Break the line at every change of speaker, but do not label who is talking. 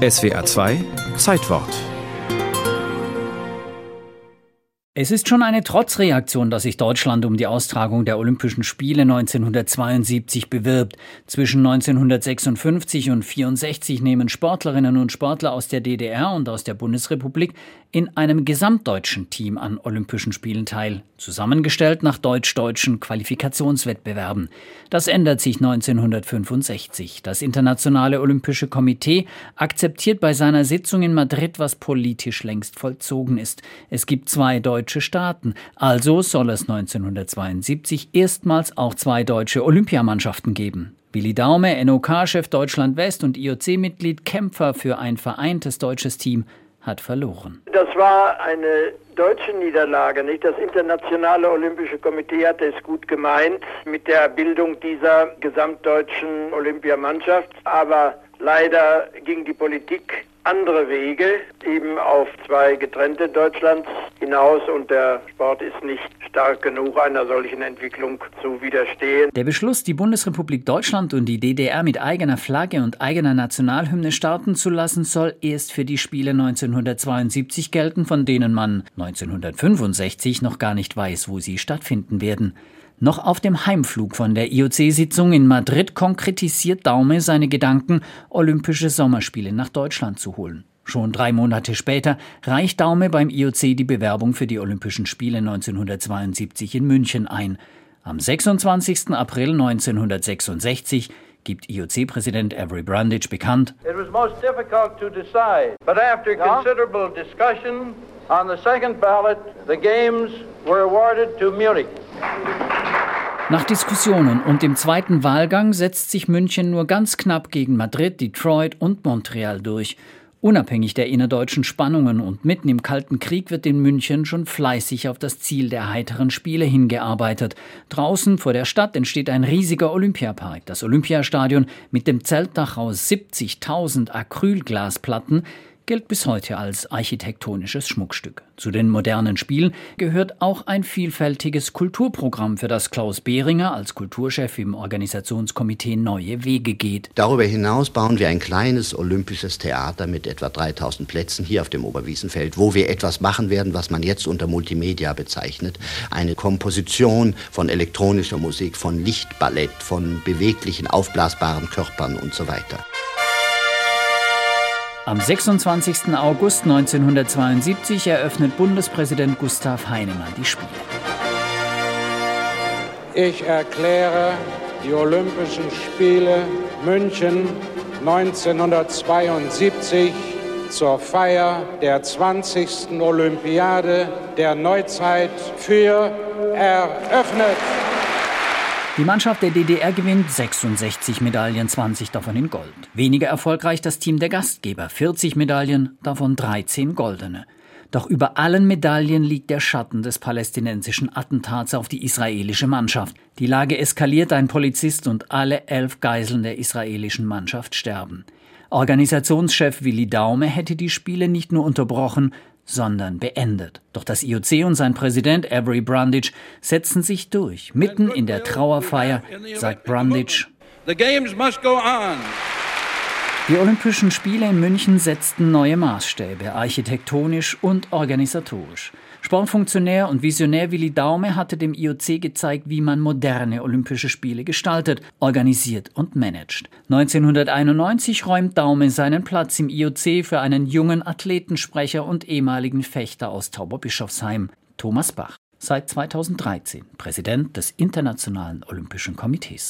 SWA 2 Zeitwort
es ist schon eine Trotzreaktion, dass sich Deutschland um die Austragung der Olympischen Spiele 1972 bewirbt. Zwischen 1956 und 1964 nehmen Sportlerinnen und Sportler aus der DDR und aus der Bundesrepublik in einem gesamtdeutschen Team an Olympischen Spielen teil, zusammengestellt nach deutsch-deutschen Qualifikationswettbewerben. Das ändert sich 1965. Das Internationale Olympische Komitee akzeptiert bei seiner Sitzung in Madrid, was politisch längst vollzogen ist. Es gibt zwei deutsche deutsche Staaten. Also soll es 1972 erstmals auch zwei deutsche Olympiamannschaften geben. Willi Daume, NOK-Chef Deutschland West und IOC-Mitglied, Kämpfer für ein vereintes deutsches Team, hat verloren.
Das war eine deutsche Niederlage, nicht? Das Internationale Olympische Komitee hatte es gut gemeint mit der Bildung dieser gesamtdeutschen Olympiamannschaft, aber leider ging die Politik andere Wege, eben auf zwei getrennte Deutschlands hinaus und der Sport ist nicht stark genug, einer solchen Entwicklung zu widerstehen.
Der Beschluss, die Bundesrepublik Deutschland und die DDR mit eigener Flagge und eigener Nationalhymne starten zu lassen, soll erst für die Spiele 1972 gelten, von denen man 1965 noch gar nicht weiß, wo sie stattfinden werden. Noch auf dem Heimflug von der IOC-Sitzung in Madrid konkretisiert Daume seine Gedanken, Olympische Sommerspiele nach Deutschland zu holen. Schon drei Monate später reicht Daume beim IOC die Bewerbung für die Olympischen Spiele 1972 in München ein. Am 26. April 1966 gibt IOC-Präsident Avery Brundage bekannt. It was most difficult to decide, but after considerable discussion on the second ballot, the games were awarded to Munich. Nach Diskussionen und dem zweiten Wahlgang setzt sich München nur ganz knapp gegen Madrid, Detroit und Montreal durch. Unabhängig der innerdeutschen Spannungen und mitten im Kalten Krieg wird in München schon fleißig auf das Ziel der heiteren Spiele hingearbeitet. Draußen vor der Stadt entsteht ein riesiger Olympiapark. Das Olympiastadion mit dem Zeltdach aus 70.000 Acrylglasplatten gilt bis heute als architektonisches Schmuckstück. Zu den modernen Spielen gehört auch ein vielfältiges Kulturprogramm, für das Klaus Behringer als Kulturchef im Organisationskomitee neue Wege geht.
Darüber hinaus bauen wir ein kleines olympisches Theater mit etwa 3000 Plätzen hier auf dem Oberwiesenfeld, wo wir etwas machen werden, was man jetzt unter Multimedia bezeichnet. Eine Komposition von elektronischer Musik, von Lichtballett, von beweglichen, aufblasbaren Körpern und so weiter.
Am 26. August 1972 eröffnet Bundespräsident Gustav Heinemann die Spiele.
Ich erkläre die Olympischen Spiele München 1972 zur Feier der 20. Olympiade der Neuzeit für eröffnet.
Die Mannschaft der DDR gewinnt 66 Medaillen, 20 davon in Gold. Weniger erfolgreich das Team der Gastgeber, 40 Medaillen, davon 13 goldene. Doch über allen Medaillen liegt der Schatten des palästinensischen Attentats auf die israelische Mannschaft. Die Lage eskaliert, ein Polizist und alle elf Geiseln der israelischen Mannschaft sterben. Organisationschef Willi Daume hätte die Spiele nicht nur unterbrochen, sondern beendet. Doch das IOC und sein Präsident Avery Brundage setzen sich durch. Mitten in der Trauerfeier sagt Brundage, die Olympischen Spiele in München setzten neue Maßstäbe, architektonisch und organisatorisch. Sportfunktionär und Visionär Willi Daume hatte dem IOC gezeigt, wie man moderne Olympische Spiele gestaltet, organisiert und managt. 1991 räumt Daume seinen Platz im IOC für einen jungen Athletensprecher und ehemaligen Fechter aus Tauberbischofsheim, Thomas Bach. Seit 2013 Präsident des Internationalen Olympischen Komitees.